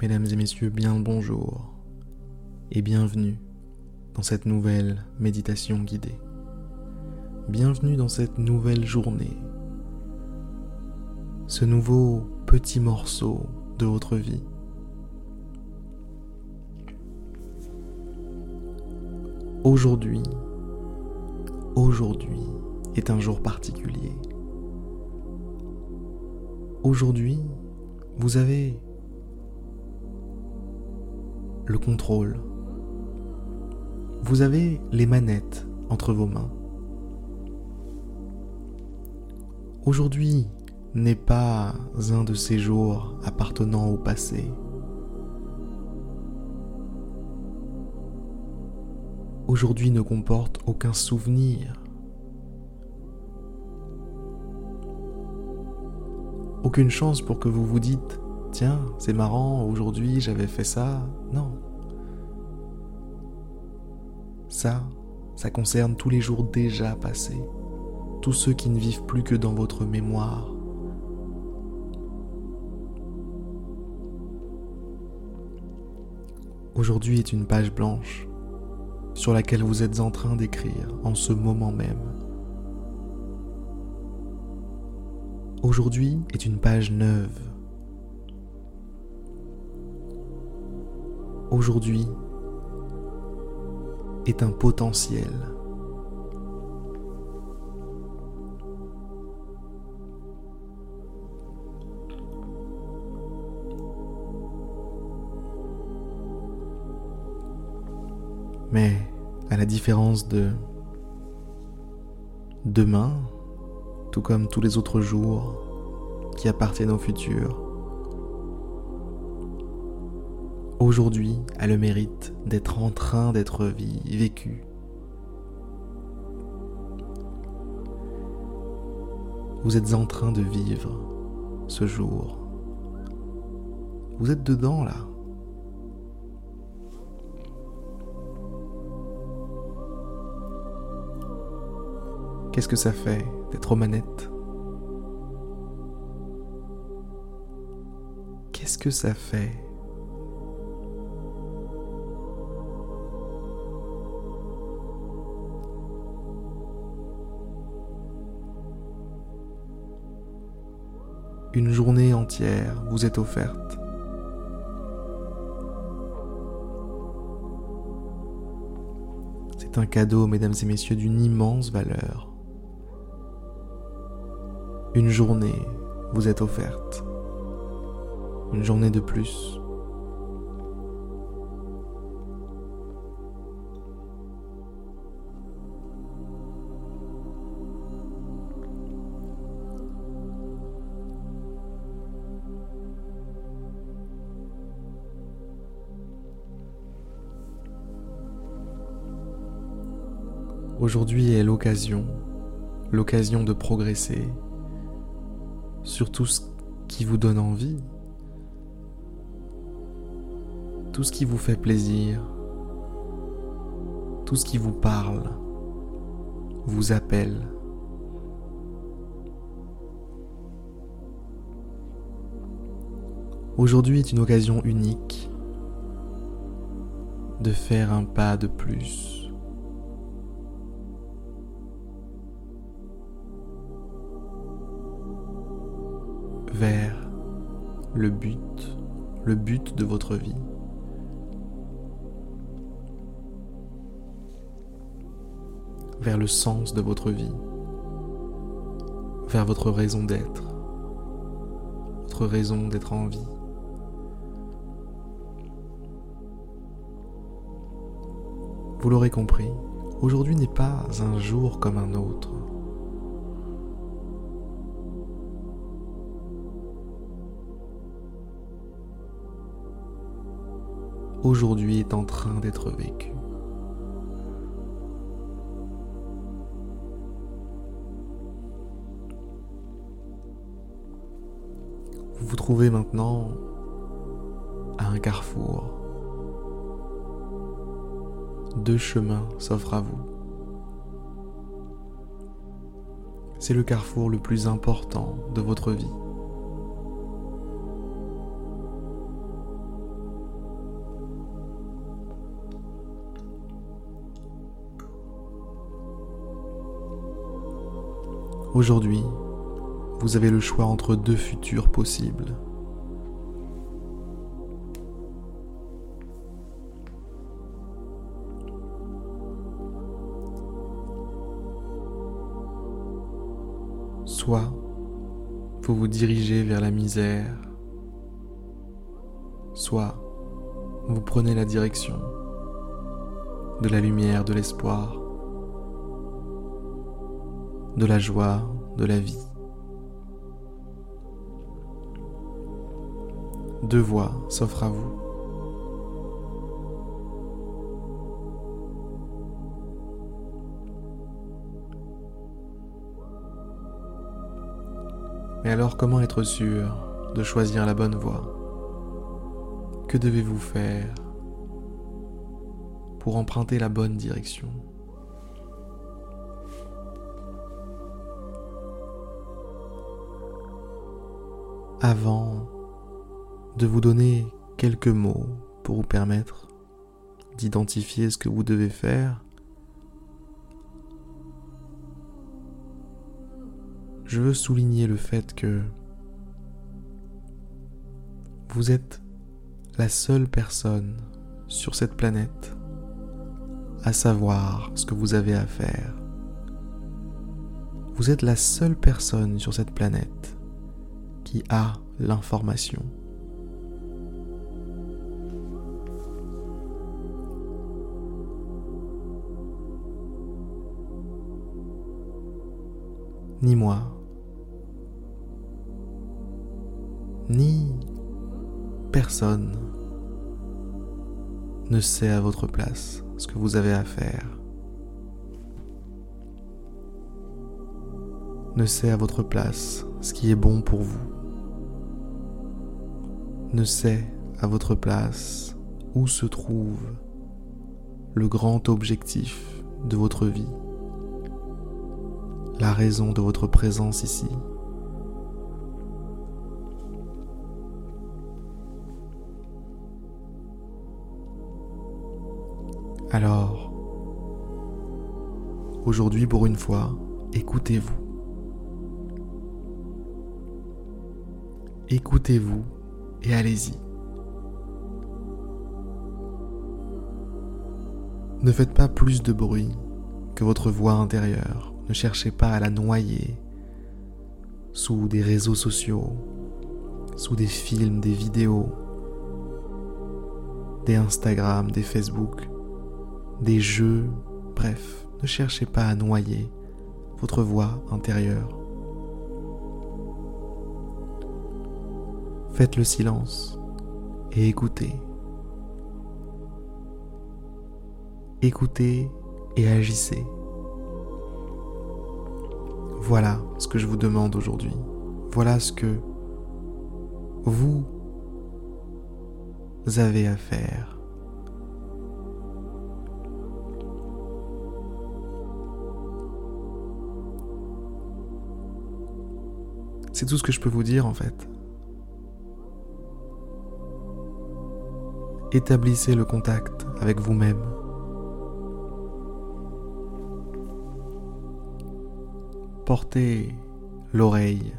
Mesdames et messieurs, bien le bonjour et bienvenue dans cette nouvelle méditation guidée. Bienvenue dans cette nouvelle journée, ce nouveau petit morceau de votre vie. Aujourd'hui, aujourd'hui est un jour particulier. Aujourd'hui, vous avez le contrôle. Vous avez les manettes entre vos mains. Aujourd'hui n'est pas un de ces jours appartenant au passé. Aujourd'hui ne comporte aucun souvenir. Aucune chance pour que vous vous dites Tiens, c'est marrant, aujourd'hui j'avais fait ça. Non. Ça, ça concerne tous les jours déjà passés, tous ceux qui ne vivent plus que dans votre mémoire. Aujourd'hui est une page blanche sur laquelle vous êtes en train d'écrire en ce moment même. Aujourd'hui est une page neuve aujourd'hui est un potentiel. Mais à la différence de demain, tout comme tous les autres jours qui appartiennent au futur, aujourd'hui a le mérite d'être en train d'être vécu. Vous êtes en train de vivre ce jour. Vous êtes dedans là. Qu'est-ce que ça fait d'être aux manettes? Qu'est-ce que ça fait une journée entière vous est offerte. C'est un cadeau, mesdames et messieurs, d'une immense valeur. Une journée vous est offerte. Une journée de plus. Aujourd'hui est l'occasion, l'occasion de progresser sur tout ce qui vous donne envie, tout ce qui vous fait plaisir, tout ce qui vous parle, vous appelle. Aujourd'hui est une occasion unique de faire un pas de plus vers le but, le but de votre vie. Vers le sens de votre vie, vers votre raison d'être, votre raison d'être en vie. Vous l'aurez compris, aujourd'hui n'est pas un jour comme un autre. Aujourd'hui est en train d'être vécu. Vous vous trouvez maintenant à un carrefour. Deux chemins s'offrent à vous. C'est le carrefour le plus important de votre vie. Aujourd'hui, vous avez le choix entre deux futurs possibles. Soit vous vous dirigez vers la misère, soit vous prenez la direction de la lumière, de l'espoir, de la joie, de la vie. Deux voies s'offrent à vous. Mais alors comment être sûr de choisir la bonne voie? Que devez-vous faire pour emprunter la bonne direction? Avant de vous donner quelques mots pour vous permettre d'identifier ce que vous devez faire, je veux souligner le fait que vous êtes la seule personne sur cette planète à savoir ce que vous avez à faire. Vous êtes la seule personne sur cette planète qui a l'information. Ni moi, ni personne ne sait à votre place ce que vous avez à faire. Ne sait à votre place ce qui est bon pour vous. Ne sait à votre place où se trouve le grand objectif de votre vie, la raison de votre présence ici. Alors, aujourd'hui pour une fois, écoutez-vous. Écoutez-vous et allez-y. Ne faites pas plus de bruit que votre voix intérieure. Ne cherchez pas à la noyer sous des réseaux sociaux, sous des films, des vidéos, des Instagram, des Facebook des jeux, bref, ne cherchez pas à noyer votre voix intérieure. Faites le silence et écoutez. Écoutez et agissez. Voilà ce que je vous demande aujourd'hui. Voilà ce que vous avez à faire. C'est tout ce que je peux vous dire en fait. Établissez le contact avec vous-même. Portez l'oreille.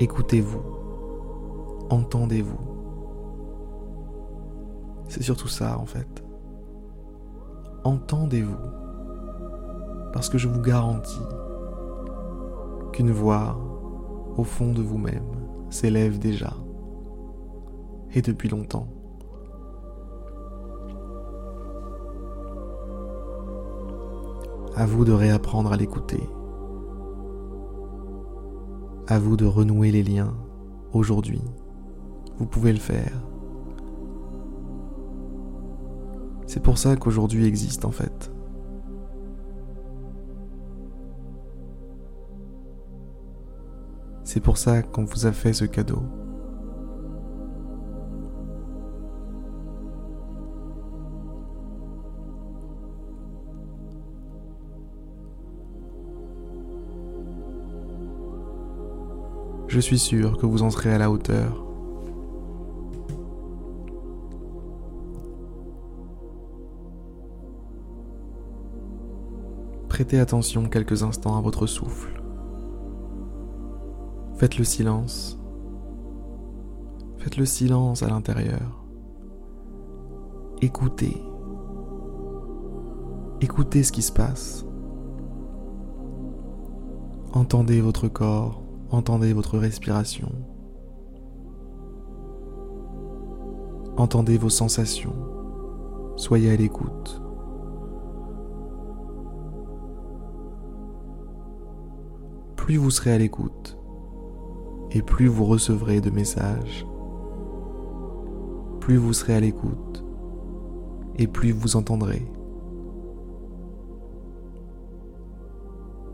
Écoutez-vous. Entendez-vous. C'est surtout ça en fait. Entendez-vous parce que je vous garantis qu'une voix au fond de vous-même s'élève déjà, et depuis longtemps. À vous de réapprendre à l'écouter. À vous de renouer les liens aujourd'hui. Vous pouvez le faire. C'est pour ça qu'aujourd'hui existe en fait. C'est pour ça qu'on vous a fait ce cadeau. Je suis sûr que vous en serez à la hauteur. Prêtez attention quelques instants à votre souffle. Faites le silence. Faites le silence à l'intérieur. Écoutez. Écoutez ce qui se passe. Entendez votre corps, entendez votre respiration. Entendez vos sensations. Soyez à l'écoute. Plus vous serez à l'écoute, et plus vous recevrez de messages. Plus vous serez à l'écoute, et plus vous entendrez.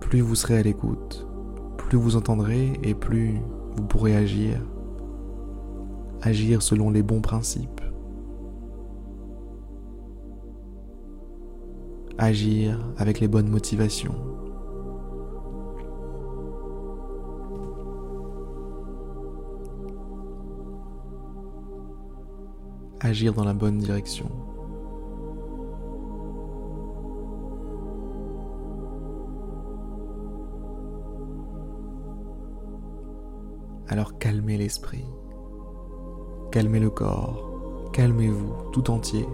Plus vous serez à l'écoute, plus vous entendrez et plus vous pourrez agir. Agir selon les bons principes. Agir avec les bonnes motivations. Agir dans la bonne direction. Alors calmez l'esprit, calmez le corps, calmez-vous tout entier.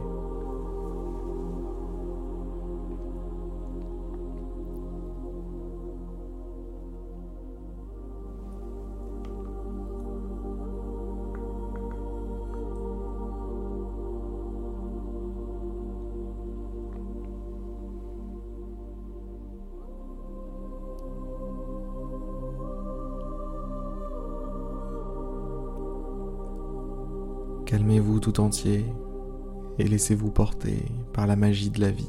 Calmez-vous tout entier et laissez-vous porter par la magie de la vie.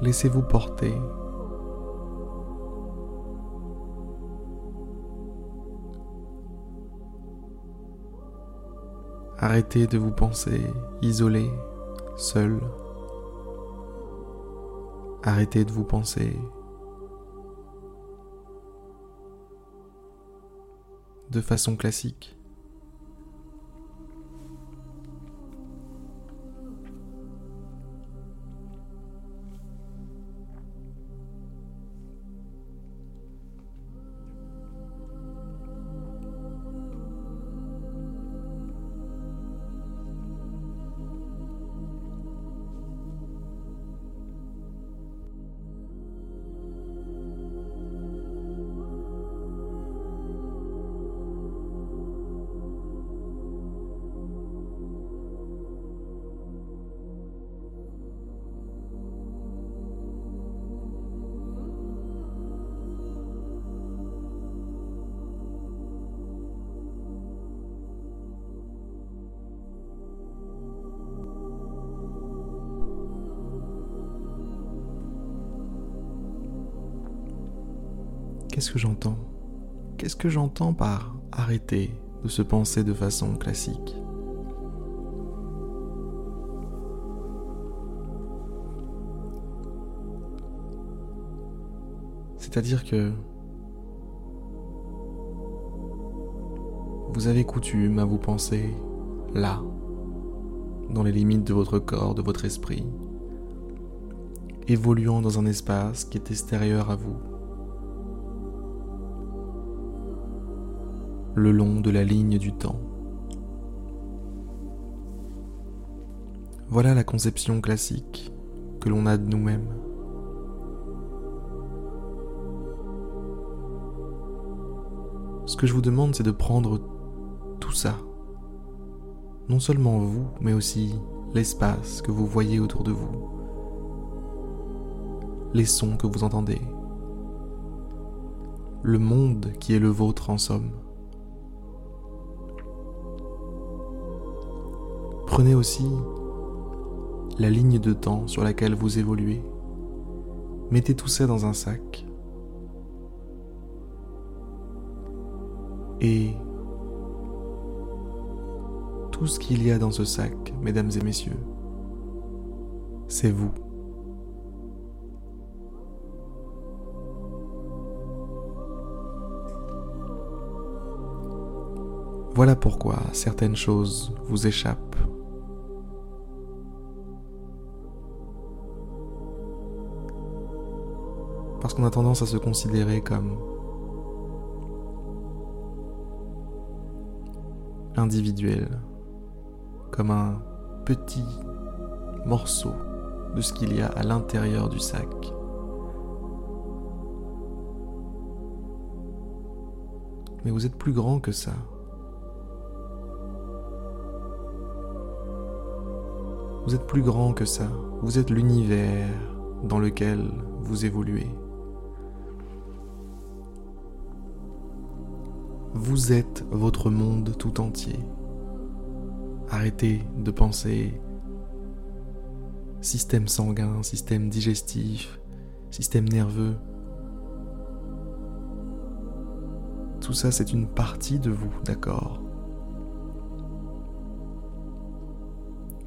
Laissez-vous porter Arrêtez de vous penser isolé, seul. Arrêtez de vous penser de façon classique. Qu'est-ce que j'entends? Qu'est-ce que j'entends par arrêter de se penser de façon classique? C'est-à-dire que vous avez coutume à vous penser là, dans les limites de votre corps, de votre esprit, évoluant dans un espace qui est extérieur à vous. Le long de la ligne du temps. Voilà la conception classique que l'on a de nous-mêmes. Ce que je vous demande, c'est de prendre tout ça. Non seulement vous, mais aussi l'espace que vous voyez autour de vous. Les sons que vous entendez. Le monde qui est le vôtre en somme. Comprenez aussi la ligne de temps sur laquelle vous évoluez. Mettez tout ça dans un sac. Et tout ce qu'il y a dans ce sac, mesdames et messieurs, c'est vous. Voilà pourquoi certaines choses vous échappent Parce qu'on a tendance à se considérer comme individuel, comme un petit morceau de ce qu'il y a à l'intérieur du sac. Mais vous êtes plus grand que ça. Vous êtes plus grand que ça. Vous êtes l'univers dans lequel vous évoluez. Vous êtes votre monde tout entier. Arrêtez de penser système sanguin, système digestif, système nerveux. Tout ça, c'est une partie de vous, d'accord?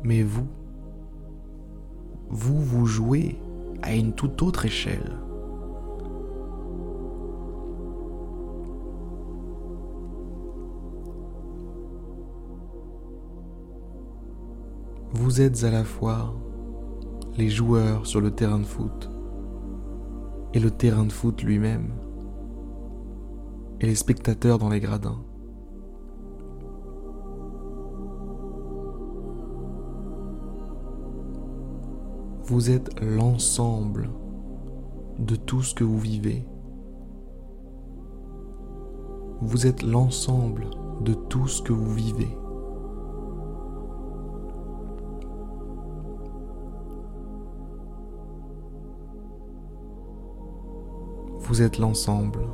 Mais vous, vous vous jouez à une toute autre échelle. Vous êtes à la fois les joueurs sur le terrain de foot et le terrain de foot lui-même et les spectateurs dans les gradins. Vous êtes l'ensemble de tout ce que vous vivez. Vous êtes l'ensemble de tout ce que vous vivez. Vous êtes l'ensemble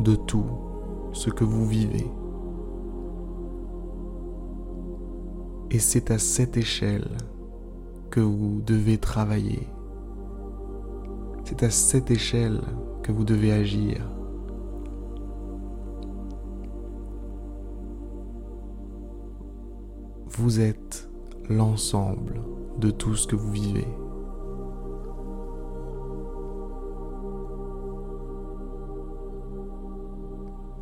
de tout ce que vous vivez. Et c'est à cette échelle que vous devez travailler. C'est à cette échelle que vous devez agir. Vous êtes l'ensemble de tout ce que vous vivez.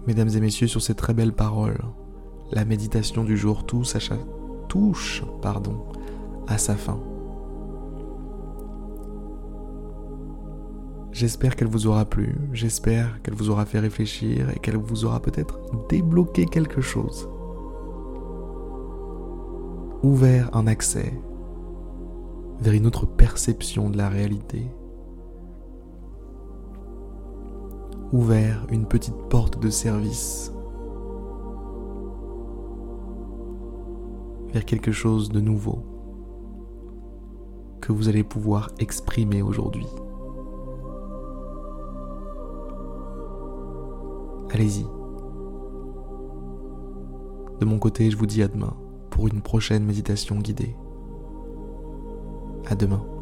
Mesdames et messieurs, sur ces très belles paroles, la méditation du jour à, touche, à sa fin. J'espère qu'elle vous aura plu, j'espère qu'elle vous aura fait réfléchir et qu'elle vous aura peut-être débloqué quelque chose. Ouvert un accès vers une autre perception de la réalité. Ouvert une petite porte de service vers quelque chose de nouveau que vous allez pouvoir exprimer aujourd'hui. Allez-y. De mon côté, je vous dis à demain pour une prochaine méditation guidée. À demain.